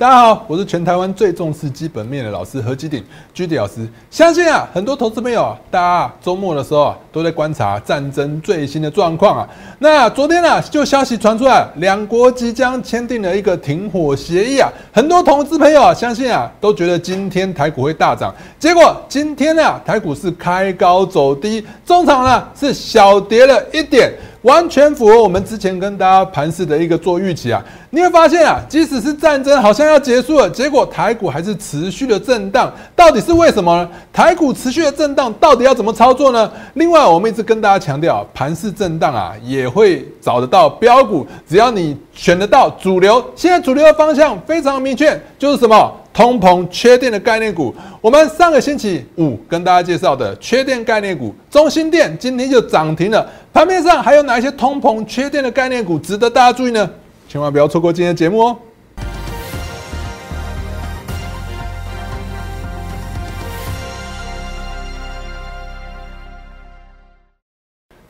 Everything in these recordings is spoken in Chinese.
大家好，我是全台湾最重视基本面的老师何基鼎居迪老师。相信啊，很多投资朋友，大家周末的时候啊，都在观察战争最新的状况啊。那昨天呢，就消息传出来，两国即将签订了一个停火协议啊。很多投资朋友啊，相信啊，都觉得今天台股会大涨。结果今天呢，台股是开高走低，中场呢是小跌了一点。完全符合我们之前跟大家盘势的一个做预期啊！你会发现啊，即使是战争好像要结束了，结果台股还是持续的震荡，到底是为什么呢？台股持续的震荡，到底要怎么操作呢？另外，我们一直跟大家强调，盘势震荡啊，也会找得到标股，只要你选得到主流。现在主流的方向非常明确，就是什么？通膨缺电的概念股，我们上个星期五跟大家介绍的缺电概念股，中心电今天就涨停了。盘面上还有哪一些通膨缺电的概念股值得大家注意呢？千万不要错过今天的节目哦。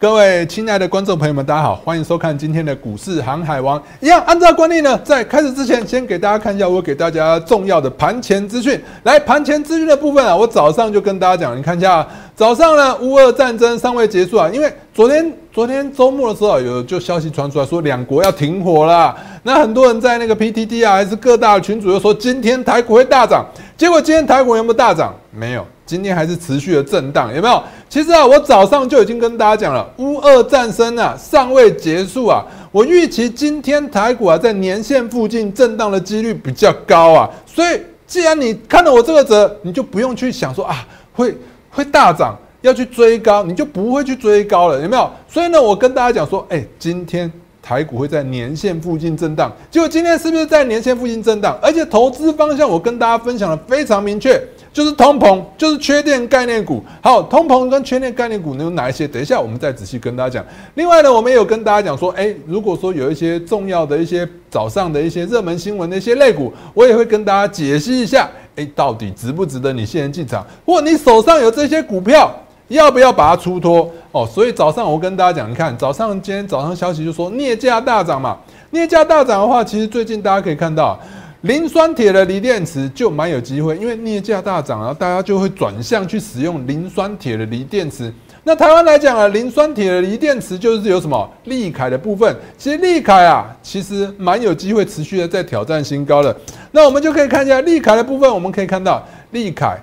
各位亲爱的观众朋友们，大家好，欢迎收看今天的股市航海王。一样，按照惯例呢，在开始之前，先给大家看一下我给大家重要的盘前资讯。来，盘前资讯的部分啊，我早上就跟大家讲，你看一下，早上呢，乌俄战争尚未结束啊，因为昨天昨天周末的时候有就消息传出来说两国要停火了，那很多人在那个 PTT 啊，还是各大群主又说今天台股会大涨，结果今天台股有没有大涨？没有。今天还是持续的震荡，有没有？其实啊，我早上就已经跟大家讲了，乌二战争啊尚未结束啊，我预期今天台股啊在年线附近震荡的几率比较高啊，所以既然你看到我这个折，你就不用去想说啊会会大涨要去追高，你就不会去追高了，有没有？所以呢，我跟大家讲说，哎，今天台股会在年线附近震荡，结果今天是不是在年线附近震荡？而且投资方向我跟大家分享的非常明确。就是通膨，就是缺电概念股。好，通膨跟缺电概念股有哪一些？等一下我们再仔细跟大家讲。另外呢，我们也有跟大家讲说，哎，如果说有一些重要的一些早上的一些热门新闻的一些类股，我也会跟大家解析一下，哎，到底值不值得你现在进场？或你手上有这些股票，要不要把它出脱？哦，所以早上我跟大家讲，你看早上今天早上消息就说镍价大涨嘛，镍价大涨的话，其实最近大家可以看到。磷酸铁的锂电池就蛮有机会，因为镍价大涨，然后大家就会转向去使用磷酸铁的锂电池。那台湾来讲啊，磷酸铁的锂电池就是有什么利凯的部分。其实利凯啊，其实蛮有机会持续的在挑战新高的。那我们就可以看一下利凯的部分，我们可以看到利凯。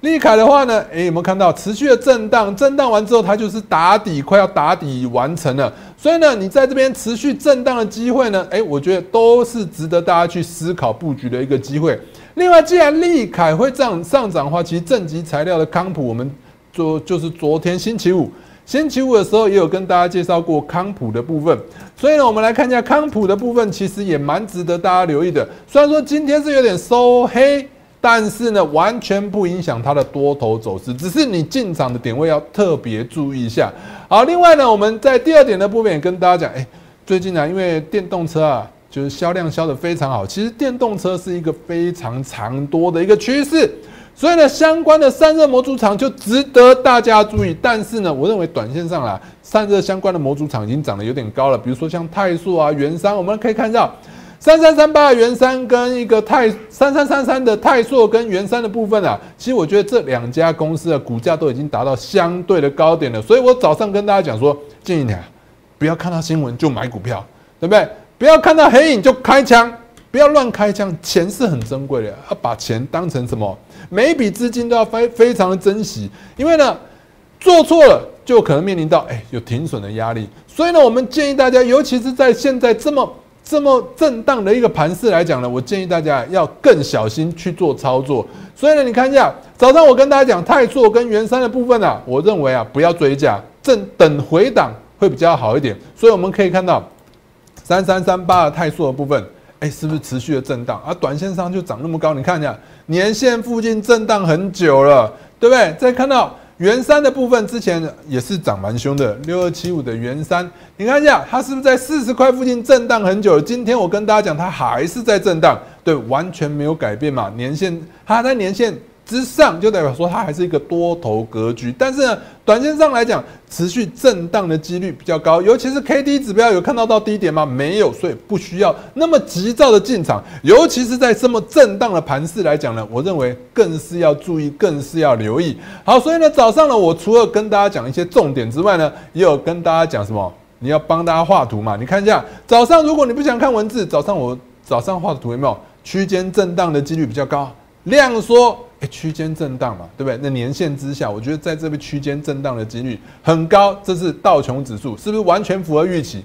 利凯的话呢，诶，有没有看到持续的震荡？震荡完之后，它就是打底，快要打底完成了。所以呢，你在这边持续震荡的机会呢，诶，我觉得都是值得大家去思考布局的一个机会。另外，既然利凯会这样上涨的话，其实正极材料的康普，我们昨就是昨天星期五，星期五的时候也有跟大家介绍过康普的部分。所以呢，我们来看一下康普的部分，其实也蛮值得大家留意的。虽然说今天是有点收黑。但是呢，完全不影响它的多头走势，只是你进场的点位要特别注意一下。好，另外呢，我们在第二点的部分也跟大家讲，哎，最近呢，因为电动车啊，就是销量销的非常好，其实电动车是一个非常长多的一个趋势，所以呢，相关的散热模组厂就值得大家注意。但是呢，我认为短线上啊，散热相关的模组厂已经涨得有点高了，比如说像泰塑啊、元山，我们可以看到。三三三八元山跟一个泰三三三三的泰硕跟元山的部分啊，其实我觉得这两家公司的股价都已经达到相对的高点了，所以我早上跟大家讲说，建议你啊，不要看到新闻就买股票，对不对？不要看到黑影就开枪，不要乱开枪，钱是很珍贵的，要把钱当成什么？每一笔资金都要非非常的珍惜，因为呢，做错了就可能面临到哎有停损的压力，所以呢，我们建议大家，尤其是在现在这么。这么震荡的一个盘势来讲呢，我建议大家要更小心去做操作。所以呢，你看一下早上我跟大家讲泰硕跟元山的部分啊，我认为啊不要追加，正等回档会比较好一点。所以我们可以看到三三三八的泰硕的部分，哎，是不是持续的震荡？而短线上就涨那么高，你看一下年线附近震荡很久了，对不对？再看到。元三的部分之前也是涨蛮凶的，六二七五的元三，你看一下它是不是在四十块附近震荡很久？今天我跟大家讲，它还是在震荡，对，完全没有改变嘛。年线它在年线之上，就代表说它还是一个多头格局。但是呢，短线上来讲，持续震荡的几率比较高。尤其是 K D 指标有看到到低点吗？没有，所以不需要那么急躁的进场。尤其是在这么震荡的盘势来讲呢，我认为更是要注意，更是要留意。好，所以呢，早上呢，我除了跟大家讲一些重点之外呢，也有跟大家讲什么？你要帮大家画图嘛？你看一下，早上如果你不想看文字，早上我早上画的图有没有？区间震荡的几率比较高，量缩，哎，区间震荡嘛，对不对？那年线之下，我觉得在这边区间震荡的几率很高，这是道琼指数，是不是完全符合预期？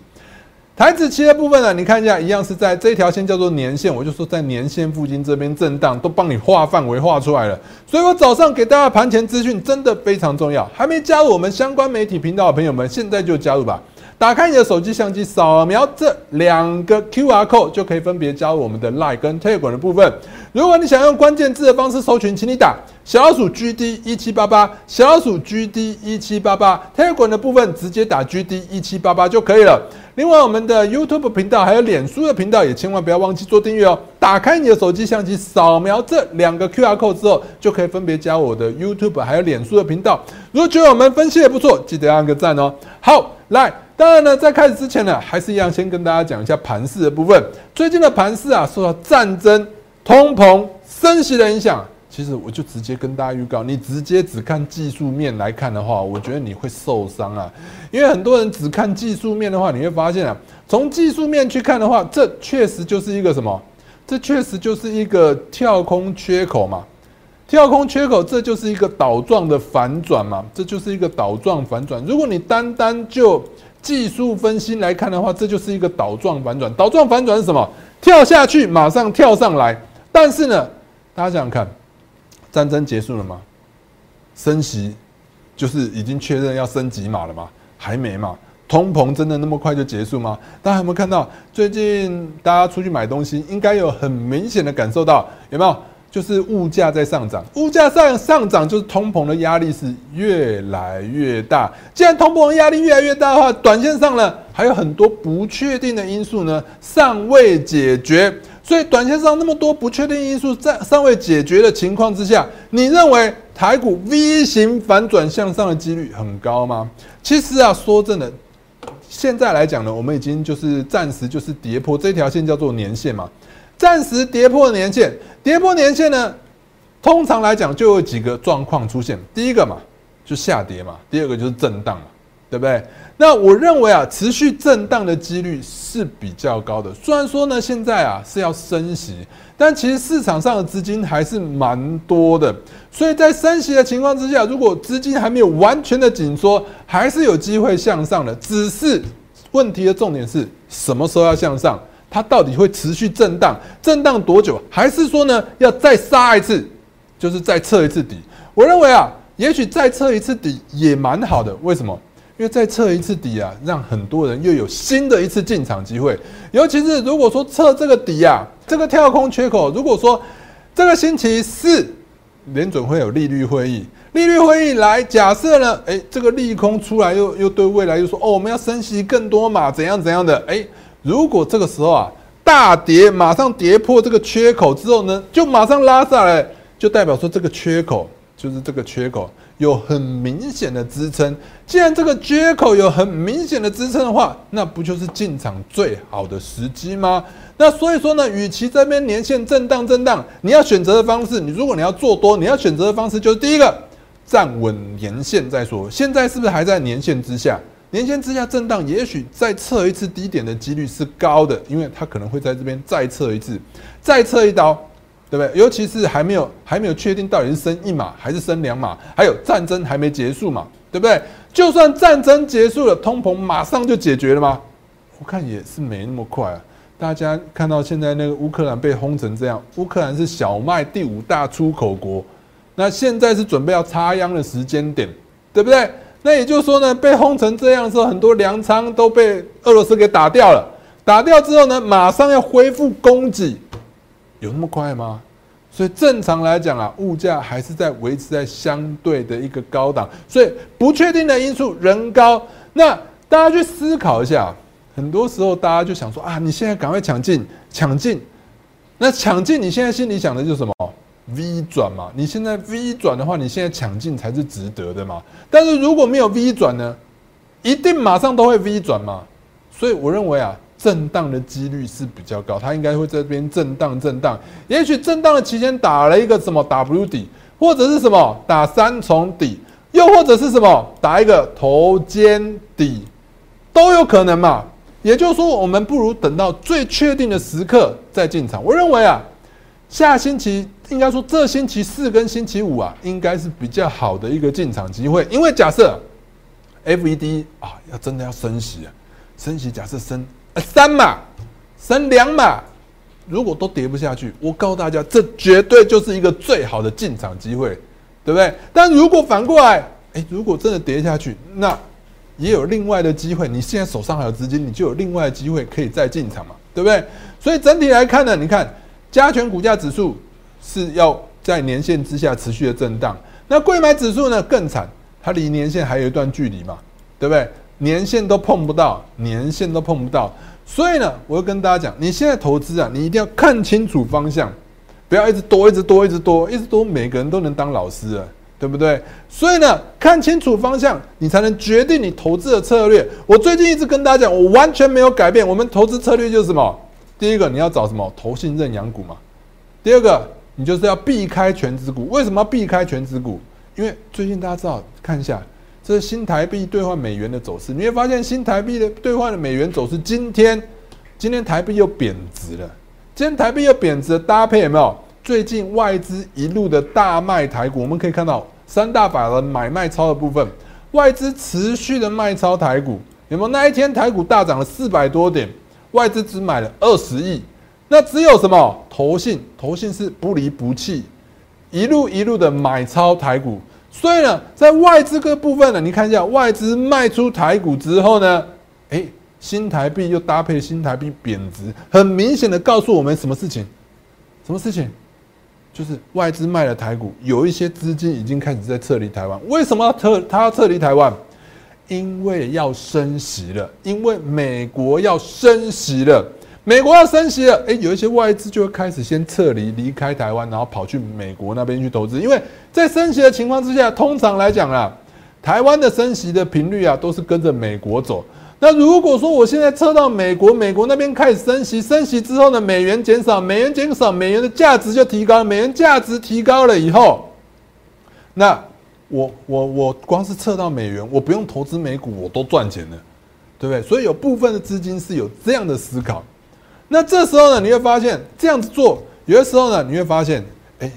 台子期的部分呢？你看一下，一样是在这条线叫做年线，我就说在年线附近这边震荡，都帮你画范围画出来了。所以我早上给大家盘前资讯真的非常重要，还没加入我们相关媒体频道的朋友们，现在就加入吧。打开你的手机相机，扫描这两个 Q R code 就可以分别加入我们的 Line 跟 table 的部分。如果你想用关键字的方式搜寻，请你打小老鼠 G D 一七八八，小老鼠 G D 一七八八 table 的部分直接打 G D 一七八八就可以了。另外，我们的 YouTube 频道还有脸书的频道也千万不要忘记做订阅哦。打开你的手机相机，扫描这两个 Q R code 之后，就可以分别加我的 YouTube 还有脸书的频道。如果觉得我们分析也不错，记得按个赞哦。好，来。当然呢，在开始之前呢，还是一样先跟大家讲一下盘势的部分。最近的盘势啊，受到战争、通膨、升息的影响。其实我就直接跟大家预告，你直接只看技术面来看的话，我觉得你会受伤啊。因为很多人只看技术面的话，你会发现啊，从技术面去看的话，这确实就是一个什么？这确实就是一个跳空缺口嘛。跳空缺口，这就是一个倒状的反转嘛。这就是一个倒状反转。如果你单单就技术分析来看的话，这就是一个倒状反转。倒状反转是什么？跳下去，马上跳上来。但是呢，大家想想看，战争结束了吗？升息就是已经确认要升级码了吗？还没嘛。通膨真的那么快就结束吗？大家有没有看到最近大家出去买东西，应该有很明显的感受到，有没有？就是物价在上涨，物价上上涨，就是通膨的压力是越来越大。既然通膨压力越来越大的话，短线上呢还有很多不确定的因素呢尚未解决，所以短线上那么多不确定因素在尚未解决的情况之下，你认为台股 V 型反转向上的几率很高吗？其实啊，说真的，现在来讲呢，我们已经就是暂时就是跌破这条线，叫做年线嘛。暂时跌破年线，跌破年线呢，通常来讲就有几个状况出现。第一个嘛，就下跌嘛；第二个就是震荡嘛，对不对？那我认为啊，持续震荡的几率是比较高的。虽然说呢，现在啊是要升息，但其实市场上的资金还是蛮多的。所以在升息的情况之下，如果资金还没有完全的紧缩，还是有机会向上的。只是问题的重点是什么时候要向上？它到底会持续震荡？震荡多久？还是说呢，要再杀一次，就是再测一次底？我认为啊，也许再测一次底也蛮好的。为什么？因为再测一次底啊，让很多人又有新的一次进场机会。尤其是如果说测这个底啊，这个跳空缺口，如果说这个星期四联准会有利率会议，利率会议来假设呢，诶，这个利空出来又又对未来又说哦，我们要升息更多嘛，怎样怎样的？诶。如果这个时候啊大跌，马上跌破这个缺口之后呢，就马上拉下来，就代表说这个缺口就是这个缺口有很明显的支撑。既然这个缺口有很明显的支撑的话，那不就是进场最好的时机吗？那所以说呢，与其这边年线震荡震荡，你要选择的方式，你如果你要做多，你要选择的方式就是第一个站稳年线再说。现在是不是还在年线之下？年线之下震荡，也许再测一次低点的几率是高的，因为它可能会在这边再测一次，再测一刀，对不对？尤其是还没有还没有确定到底是升一码还是升两码，还有战争还没结束嘛，对不对？就算战争结束了，通膨马上就解决了吗？我看也是没那么快啊。大家看到现在那个乌克兰被轰成这样，乌克兰是小麦第五大出口国，那现在是准备要插秧的时间点，对不对？那也就是说呢，被轰成这样的时候，很多粮仓都被俄罗斯给打掉了。打掉之后呢，马上要恢复供给，有那么快吗？所以正常来讲啊，物价还是在维持在相对的一个高档。所以不确定的因素仍高。那大家去思考一下，很多时候大家就想说啊，你现在赶快抢进，抢进。那抢进，你现在心里想的就是什么？V 转嘛，你现在 V 转的话，你现在抢进才是值得的嘛。但是如果没有 V 转呢，一定马上都会 V 转嘛。所以我认为啊，震荡的几率是比较高，它应该会在这边震荡震荡。也许震荡的期间打了一个什么 W 底，或者是什么打三重底，又或者是什么打一个头肩底，都有可能嘛。也就是说，我们不如等到最确定的时刻再进场。我认为啊，下星期。应该说，这星期四跟星期五啊，应该是比较好的一个进场机会。因为假设 FED 啊，要真的要升息啊，升息假设升三码、升两码，如果都跌不下去，我告诉大家，这绝对就是一个最好的进场机会，对不对？但如果反过来，哎，如果真的跌下去，那也有另外的机会。你现在手上还有资金，你就有另外的机会可以再进场嘛，对不对？所以整体来看呢，你看加权股价指数。是要在年线之下持续的震荡，那贵买指数呢更惨，它离年线还有一段距离嘛，对不对？年线都碰不到，年线都碰不到，所以呢，我要跟大家讲，你现在投资啊，你一定要看清楚方向，不要一直多，一直多，一直多，一直多，每个人都能当老师了，对不对？所以呢，看清楚方向，你才能决定你投资的策略。我最近一直跟大家讲，我完全没有改变，我们投资策略就是什么？第一个，你要找什么？投信认养股嘛。第二个。你就是要避开全指股，为什么要避开全指股？因为最近大家知道，看一下这是新台币兑换美元的走势，你会发现新台币的兑换的美元走势，今天今天台币又贬值了，今天台币又贬值，搭配有没有？最近外资一路的大卖台股，我们可以看到三大法人买卖超的部分，外资持续的卖超台股，有没有？那一天台股大涨了四百多点，外资只买了二十亿。那只有什么投信？投信是不离不弃，一路一路的买超台股。所以呢，在外资个部分呢，你看一下外资卖出台股之后呢，哎，新台币又搭配新台币贬值，很明显的告诉我们什么事情？什么事情？就是外资卖了台股，有一些资金已经开始在撤离台湾。为什么要撤？他要撤离台湾？因为要升息了，因为美国要升息了。美国要升息了，哎，有一些外资就会开始先撤离，离开台湾，然后跑去美国那边去投资。因为在升息的情况之下，通常来讲啊，台湾的升息的频率啊，都是跟着美国走。那如果说我现在撤到美国，美国那边开始升息，升息之后呢，美元减少，美元减少，美元的价值就提高，美元价值提高了以后，那我我我光是测到美元，我不用投资美股，我都赚钱了，对不对？所以有部分的资金是有这样的思考。那这时候呢，你会发现这样子做，有的时候呢，你会发现，哎，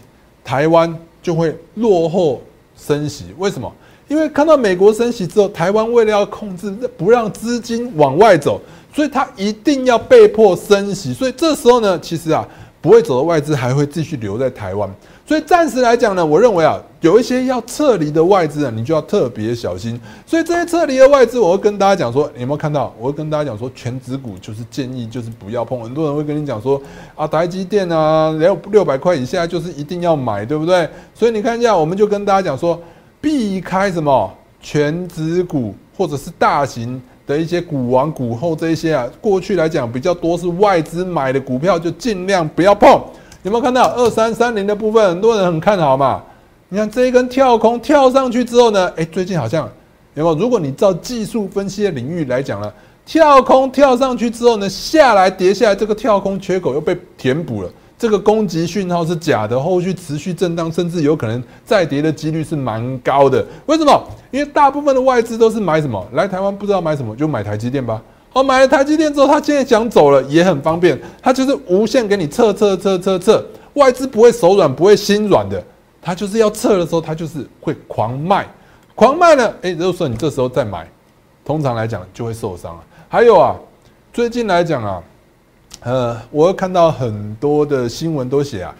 台湾就会落后升息。为什么？因为看到美国升息之后，台湾为了要控制不让资金往外走，所以它一定要被迫升息。所以这时候呢，其实啊，不会走的外资还会继续留在台湾。所以暂时来讲呢，我认为啊，有一些要撤离的外资啊，你就要特别小心。所以这些撤离的外资，我会跟大家讲说，有没有看到？我会跟大家讲说，全指股就是建议就是不要碰。很多人会跟你讲说，啊，台积电啊，六六百块以下就是一定要买，对不对？所以你看一下，我们就跟大家讲说，避开什么全指股或者是大型的一些股王股后这一些啊，过去来讲比较多是外资买的股票，就尽量不要碰。有没有看到二三三零的部分？很多人很看好嘛。你看这一根跳空跳上去之后呢？哎，最近好像有没有？如果你照技术分析的领域来讲呢，跳空跳上去之后呢，下来跌下来，这个跳空缺口又被填补了。这个攻击讯号是假的，后续持续震荡，甚至有可能再跌的几率是蛮高的。为什么？因为大部分的外资都是买什么？来台湾不知道买什么，就买台积电吧。好，买了台积电之后，他现在想走了也很方便，他就是无限给你撤撤撤撤撤，外资不会手软，不会心软的，他就是要撤的时候，他就是会狂卖，狂卖呢，哎，如果说你这时候再买，通常来讲就会受伤了。还有啊，最近来讲啊，呃，我看到很多的新闻都写啊，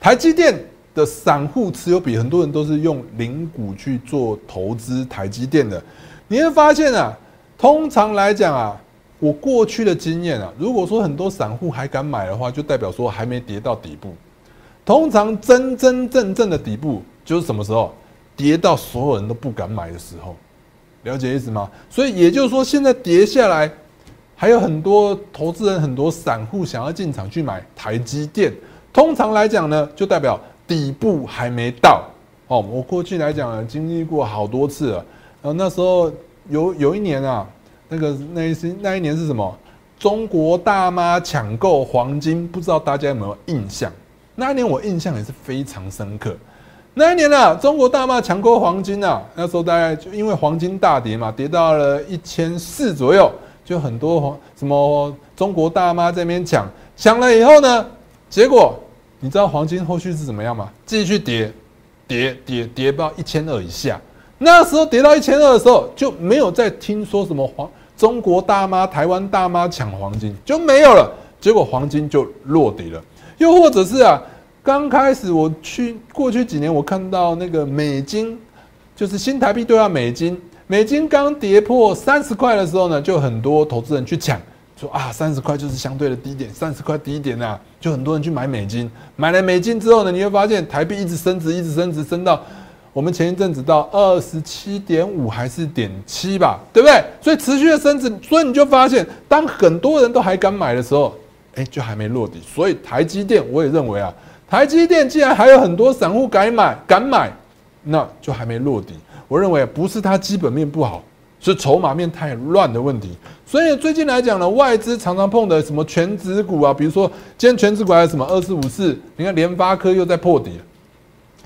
台积电的散户持有比很多人都是用零股去做投资台积电的，你会发现啊。通常来讲啊，我过去的经验啊，如果说很多散户还敢买的话，就代表说还没跌到底部。通常真真正正的底部就是什么时候？跌到所有人都不敢买的时候。了解意思吗？所以也就是说，现在跌下来，还有很多投资人、很多散户想要进场去买台积电。通常来讲呢，就代表底部还没到哦。我过去来讲经历过好多次了，然后那时候有有一年啊，那个那一那一年是什么？中国大妈抢购黄金，不知道大家有没有印象？那一年我印象也是非常深刻。那一年呢，中国大妈抢购黄金啊，那时候大概就因为黄金大跌嘛，跌到了一千四左右，就很多黄什么中国大妈这边抢，抢了以后呢，结果你知道黄金后续是怎么样吗？继续跌，跌跌跌到一千二以下。那时候跌到一千二的时候，就没有再听说什么黄中国大妈、台湾大妈抢黄金就没有了，结果黄金就落底了。又或者是啊。刚开始我去过去几年，我看到那个美金，就是新台币兑换美金，美金刚跌破三十块的时候呢，就很多投资人去抢，说啊三十块就是相对的低点，三十块低点呐，就很多人去买美金。买了美金之后呢，你会发现台币一直升值，一直升值，升到我们前一阵子到二十七点五还是点七吧，对不对？所以持续的升值，所以你就发现，当很多人都还敢买的时候，哎，就还没落地。所以台积电，我也认为啊。台积电既然还有很多散户敢买，敢买，那就还没落地。我认为不是它基本面不好，是筹码面太乱的问题。所以最近来讲呢，外资常常碰的什么全指股啊，比如说今天全指股还有什么二四五四，你看联发科又在破底，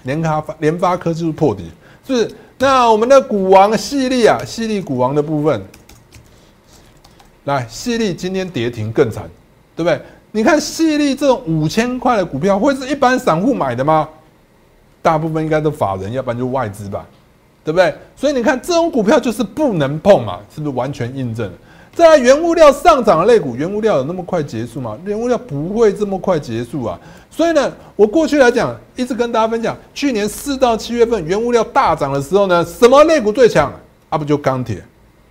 联发联发科就是破底，是那我们的股王细粒啊，细粒股王的部分，来细粒今天跌停更惨，对不对？你看，细粒这种五千块的股票，会是一般散户买的吗？大部分应该都法人，要不然就外资吧，对不对？所以你看，这种股票就是不能碰嘛，是不是完全印证？在原物料上涨的类股，原物料有那么快结束吗？原物料不会这么快结束啊！所以呢，我过去来讲，一直跟大家分享，去年四到七月份原物料大涨的时候呢，什么类股最强？啊不就钢铁，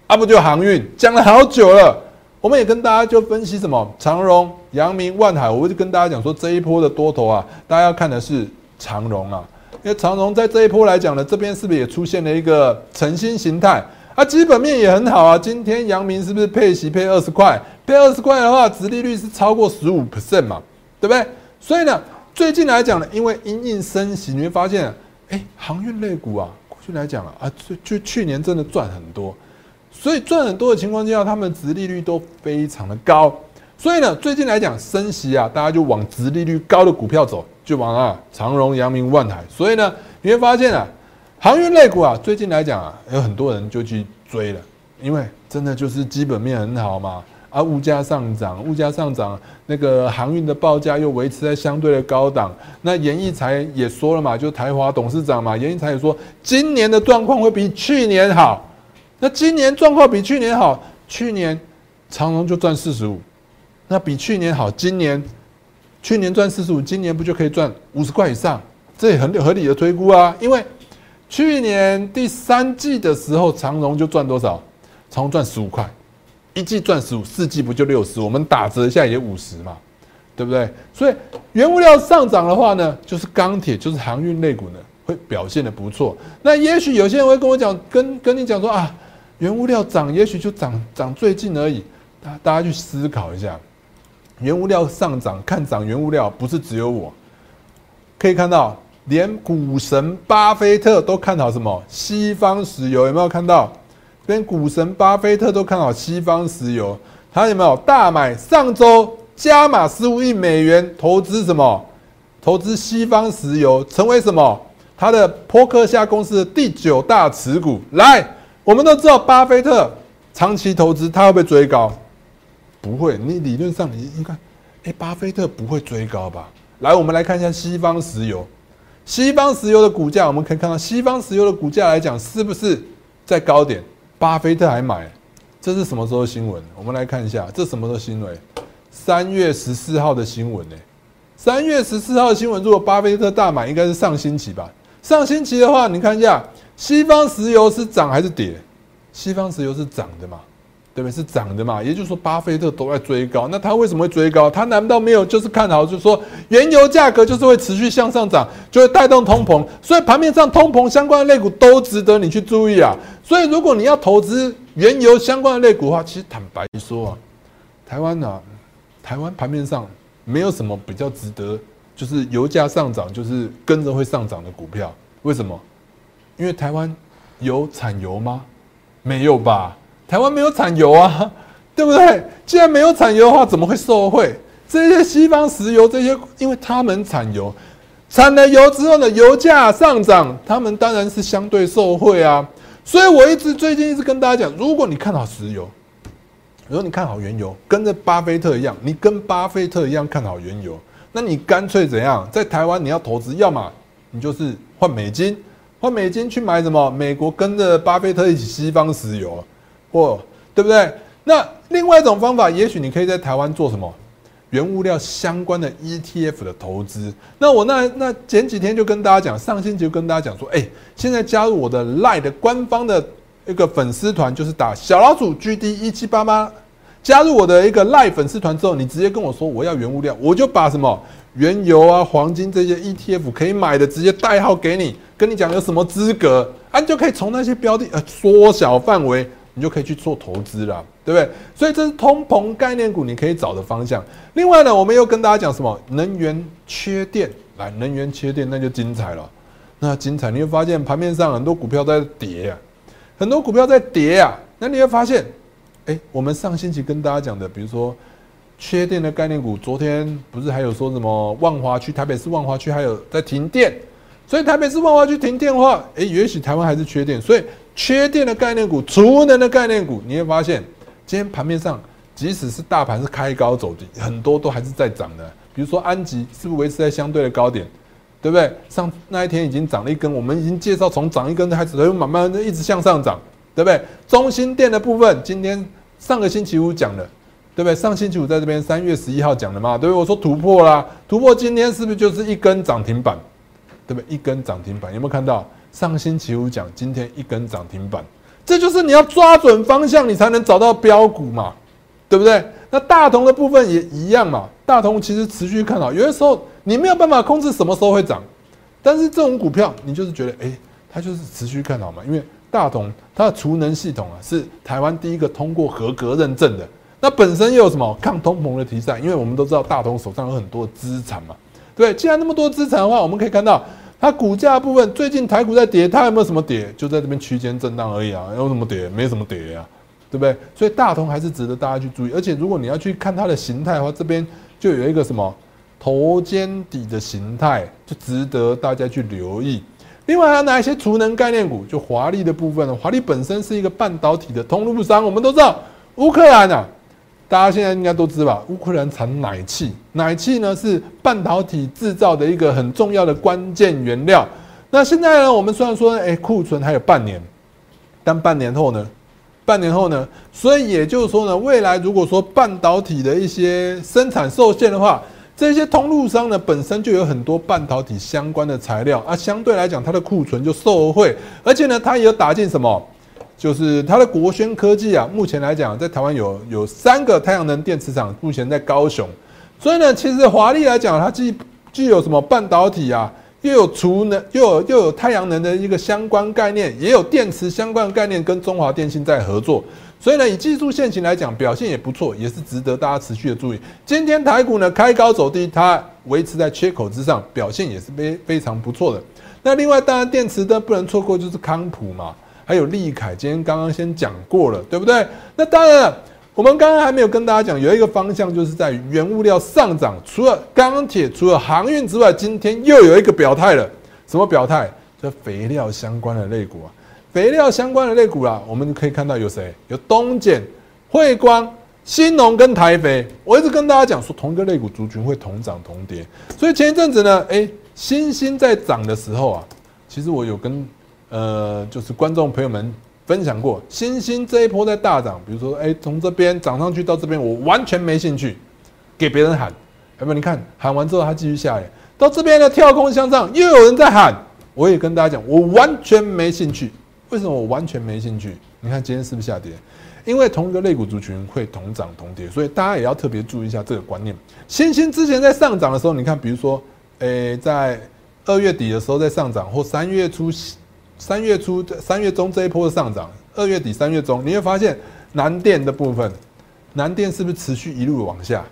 啊不就航运，讲了好久了。我们也跟大家就分析什么长荣、阳明、万海，我就跟大家讲说这一波的多头啊，大家要看的是长荣啊，因为长荣在这一波来讲呢，这边是不是也出现了一个诚心形态啊？基本面也很好啊，今天阳明是不是配息配二十块？配二十块的话，殖利率是超过十五 percent 嘛，对不对？所以呢，最近来讲呢，因为因应升息，你会发现，哎，航运类股啊，过去来讲啊，啊，就就去年真的赚很多。所以赚很多的情况下，他们殖利率都非常的高。所以呢，最近来讲升息啊，大家就往殖利率高的股票走，就往啊长荣、阳明、万海。所以呢，你会发现啊，航运类股啊，最近来讲啊，有很多人就去追了，因为真的就是基本面很好嘛。啊，物价上涨，物价上涨，那个航运的报价又维持在相对的高档。那严义才也说了嘛，就台华董事长嘛，严义才也说，今年的状况会比去年好。那今年状况比去年好，去年长荣就赚四十五，那比去年好，今年去年赚四十五，今年不就可以赚五十块以上？这也很合理的推估啊，因为去年第三季的时候，长荣就赚多少？长荣赚十五块，一季赚十五，四季不就六十？我们打折一下也五十嘛，对不对？所以原物料上涨的话呢，就是钢铁，就是航运类股呢，会表现的不错。那也许有些人会跟我讲，跟跟你讲说啊。原物料涨，也许就涨涨最近而已。大大家去思考一下，原物料上涨，看涨原物料不是只有我。可以看到，连股神巴菲特都看好什么？西方石油有没有看到？连股神巴菲特都看好西方石油，他有没有大买？上周加码十五亿美元投资什么？投资西方石油，成为什么？他的波克夏公司的第九大持股。来。我们都知道，巴菲特长期投资，他会不会追高？不会。你理论上，你你看，哎，巴菲特不会追高吧？来，我们来看一下西方石油。西方石油的股价，我们可以看到，西方石油的股价来讲，是不是在高点？巴菲特还买，这是什么时候新闻？我们来看一下，这什么时候新闻？三月十四号的新闻呢？三月十四号的新闻，如果巴菲特大买，应该是上星期吧？上星期的话，你看一下。西方石油是涨还是跌？西方石油是涨的嘛，对不对？是涨的嘛，也就是说，巴菲特都在追高。那他为什么会追高？他难道没有就是看好，就是说原油价格就是会持续向上涨，就会带动通膨？所以盘面上通膨相关的类股都值得你去注意啊。所以如果你要投资原油相关的类股的话，其实坦白说啊，台湾啊，台湾盘面上没有什么比较值得。就是油价上涨，就是跟着会上涨的股票。为什么？因为台湾有产油吗？没有吧，台湾没有产油啊，对不对？既然没有产油的话，怎么会受惠？这些西方石油这些，因为他们产油，产了油之后呢，油价上涨，他们当然是相对受惠啊。所以我一直最近一直跟大家讲，如果你看好石油，如果你看好原油，跟着巴菲特一样，你跟巴菲特一样看好原油，那你干脆怎样？在台湾你要投资，要么你就是换美金。换美金去买什么？美国跟着巴菲特一起西方石油，或对不对？那另外一种方法，也许你可以在台湾做什么原物料相关的 ETF 的投资。那我那那前几天就跟大家讲，上星期就跟大家讲说，哎，现在加入我的 Line 的官方的一个粉丝团，就是打小老鼠 GD 一七八八，加入我的一个 Line 粉丝团之后，你直接跟我说我要原物料，我就把什么原油啊、黄金这些 ETF 可以买的，直接代号给你。跟你讲有什么资格啊？你就可以从那些标的呃缩小范围，你就可以去做投资了，对不对？所以这是通膨概念股你可以找的方向。另外呢，我们又跟大家讲什么？能源缺电，来，能源缺电那就精彩了。那精彩，你会发现盘面上很多股票在跌啊，很多股票在跌啊。那你会发现，哎，我们上星期跟大家讲的，比如说缺电的概念股，昨天不是还有说什么万华区、台北市万华区还有在停电？所以台北市万华区停电话，诶，也许台湾还是缺电，所以缺电的概念股、储能的概念股，你会发现今天盘面上，即使是大盘是开高走低，很多都还是在涨的。比如说安吉是不是维持在相对的高点，对不对？上那一天已经涨了一根，我们已经介绍从涨一根开始，又慢慢的一直向上涨，对不对？中心店的部分，今天上个星期五讲的，对不对？上星期五在这边三月十一号讲的嘛，对不对？我说突破啦，突破今天是不是就是一根涨停板？对不对？一根涨停板有没有看到？上星期五讲，今天一根涨停板，这就是你要抓准方向，你才能找到标股嘛，对不对？那大同的部分也一样嘛。大同其实持续看好，有的时候你没有办法控制什么时候会涨，但是这种股票你就是觉得，哎，它就是持续看好嘛。因为大同它的储能系统啊，是台湾第一个通过合格认证的。那本身又有什么抗通膨的题材？因为我们都知道大同手上有很多资产嘛。对，既然那么多资产的话，我们可以看到它股价部分最近台股在跌，它有没有什么跌？就在这边区间震荡而已啊，有什么跌？没什么跌啊，对不对？所以大同还是值得大家去注意。而且如果你要去看它的形态的话，这边就有一个什么头肩底的形态，就值得大家去留意。另外还有哪一些储能概念股？就华丽的部分呢？华丽本身是一个半导体的通路商，我们都知道乌克兰啊。大家现在应该都知吧？乌克兰产奶气，奶气呢是半导体制造的一个很重要的关键原料。那现在呢，我们虽然说，哎，库存还有半年，但半年后呢？半年后呢？所以也就是说呢，未来如果说半导体的一些生产受限的话，这些通路商呢本身就有很多半导体相关的材料啊，相对来讲它的库存就受惠，而且呢，它也有打进什么？就是它的国轩科技啊，目前来讲，在台湾有有三个太阳能电池厂，目前在高雄。所以呢，其实华丽来讲，它既具有什么半导体啊，又有储能，又有又有太阳能的一个相关概念，也有电池相关的概念，跟中华电信在合作。所以呢，以技术线型来讲，表现也不错，也是值得大家持续的注意。今天台股呢开高走低，它维持在缺口之上，表现也是非非常不错的。那另外，当然电池的不能错过，就是康普嘛。还有利凯，今天刚刚先讲过了，对不对？那当然了，我们刚刚还没有跟大家讲，有一个方向就是在原物料上涨，除了钢铁、除了航运之外，今天又有一个表态了。什么表态？这肥料相关的类股啊，肥料相关的类股啊，我们可以看到有谁？有东碱、汇光、新农跟台肥。我一直跟大家讲说，同一个类股族群会同涨同跌。所以前一阵子呢，哎，新兴在涨的时候啊，其实我有跟。呃，就是观众朋友们分享过，星星这一波在大涨，比如说，哎，从这边涨上去到这边，我完全没兴趣，给别人喊，有没有？你看喊完之后，它继续下来，到这边呢跳空向上，又有人在喊，我也跟大家讲，我完全没兴趣。为什么我完全没兴趣？你看今天是不是下跌？因为同一个类股族群会同涨同跌，所以大家也要特别注意一下这个观念。星星之前在上涨的时候，你看，比如说，诶，在二月底的时候在上涨，或三月初。三月初、三月中这一波的上涨，二月底、三月中，你会发现南电的部分，南电是不是持续一路往下？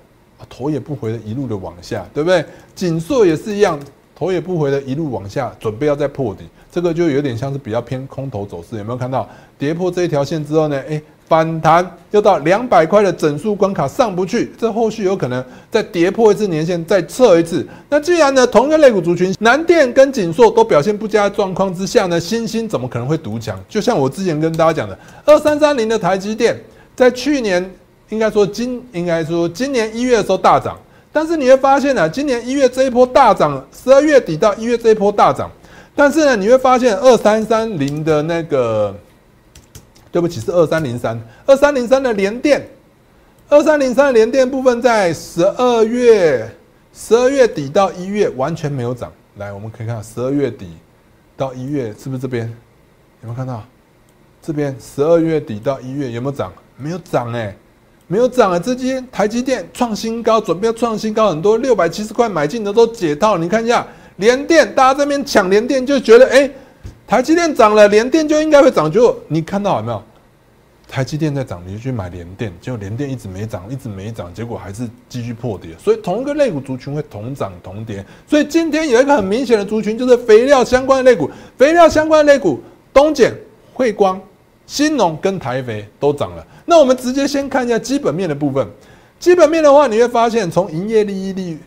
头也不回的一路的往下，对不对？锦硕也是一样，头也不回的一路往下，准备要再破底，这个就有点像是比较偏空头走势，有没有看到跌破这一条线之后呢？哎。反弹又到两百块的整数关卡上不去，这后续有可能再跌破一次年线，再测一次。那既然呢，同一个类股族群，南电跟锦硕都表现不佳状况之下呢，新兴怎么可能会独强？就像我之前跟大家讲的，二三三零的台积电，在去年应该说今应该说今年一月的时候大涨，但是你会发现呢，今年一月这一波大涨，十二月底到一月这一波大涨，但是呢，你会发现二三三零的那个。对不起，是二三零三，二三零三的连电，二三零三的连电部分在十二月十二月底到一月完全没有涨。来，我们可以看十二月底到一月是不是这边？有没有看到？这边十二月底到一月有没有涨？没有涨哎，没有涨啊！这今台积电创新高，准备要创新高，很多六百七十块买进的都解套。你看一下连电，大家这边抢连电就觉得哎。台积电涨了，联电就应该会涨。就你看到有没有？台积电在涨，你就去买联电，结果联电一直没涨，一直没涨，结果还是继续破跌。所以同一个类股族群会同涨同跌。所以今天有一个很明显的族群，就是肥料相关的类股。肥料相关的类股，东碱、汇光、新农跟台肥都涨了。那我们直接先看一下基本面的部分。基本面的话，你会发现从营业利益率，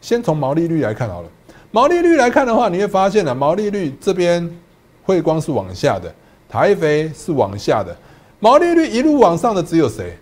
先从毛利率来看好了。毛利率来看的话，你会发现呢，毛利率这边。汇光是往下的，台肥是往下的，毛利率一路往上的只有谁？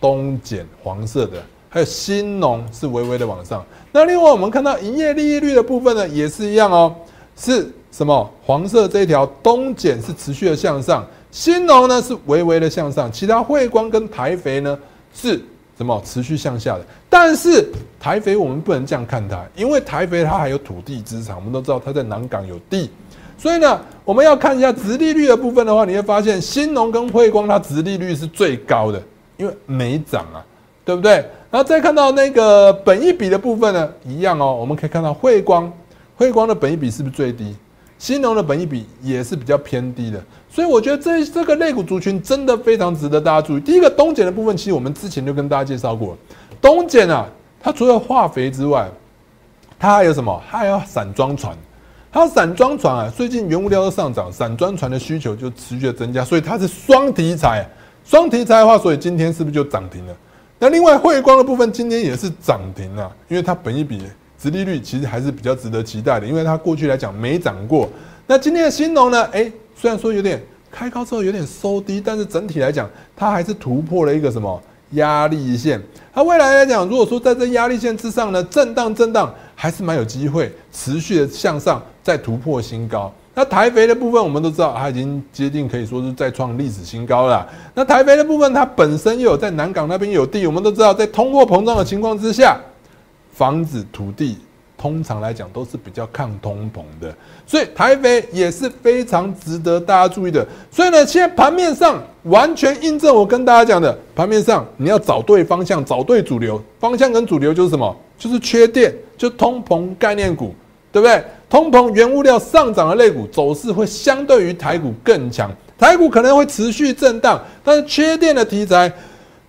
东碱黄色的，还有新农是微微的往上。那另外我们看到营业利率的部分呢，也是一样哦，是什么？黄色这一条东碱是持续的向上，新农呢是微微的向上，其他汇光跟台肥呢是什么？持续向下的。但是台肥我们不能这样看它，因为台肥它还有土地资产，我们都知道它在南港有地。所以呢，我们要看一下殖利率的部分的话，你会发现新农跟汇光它殖利率是最高的，因为没涨啊，对不对？然后再看到那个本益比的部分呢，一样哦，我们可以看到汇光，汇光的本益比是不是最低？新农的本益比也是比较偏低的，所以我觉得这这个类股族群真的非常值得大家注意。第一个东碱的部分，其实我们之前就跟大家介绍过，东碱啊，它除了化肥之外，它还有什么？它还有散装船。它散装船啊，最近原物料都上涨，散装船的需求就持续的增加，所以它是双题材。双题材的话，所以今天是不是就涨停了？那另外汇光的部分今天也是涨停了，因为它本一比殖利率其实还是比较值得期待的，因为它过去来讲没涨过。那今天的新农呢？哎，虽然说有点开高之后有点收低，但是整体来讲，它还是突破了一个什么压力线？它未来来讲，如果说在这压力线之上呢，震荡震荡。还是蛮有机会持续的向上，再突破新高。那台肥的部分，我们都知道，它已经接近可以说是再创历史新高了。那台肥的部分，它本身又有在南港那边有地，我们都知道，在通货膨胀的情况之下，房子、土地通常来讲都是比较抗通膨的，所以台肥也是非常值得大家注意的。所以呢，现在盘面上完全印证我跟大家讲的，盘面上你要找对方向，找对主流方向跟主流就是什么？就是缺电。就通膨概念股，对不对？通膨原物料上涨的类股走势会相对于台股更强，台股可能会持续震荡，但是缺电的题材、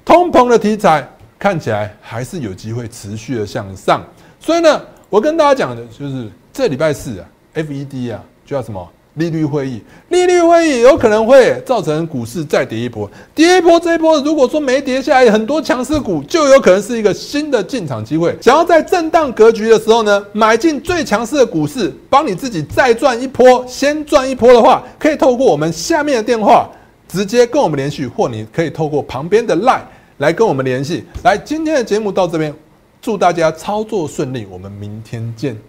通膨的题材看起来还是有机会持续的向上。所以呢，我跟大家讲的就是这礼拜四啊，FED 啊，就要什么？利率会议，利率会议有可能会造成股市再跌一波，跌一波这一波，如果说没跌下来，很多强势股就有可能是一个新的进场机会。想要在震荡格局的时候呢，买进最强势的股市，帮你自己再赚一波，先赚一波的话，可以透过我们下面的电话直接跟我们联系，或你可以透过旁边的 LINE 来跟我们联系。来，今天的节目到这边，祝大家操作顺利，我们明天见。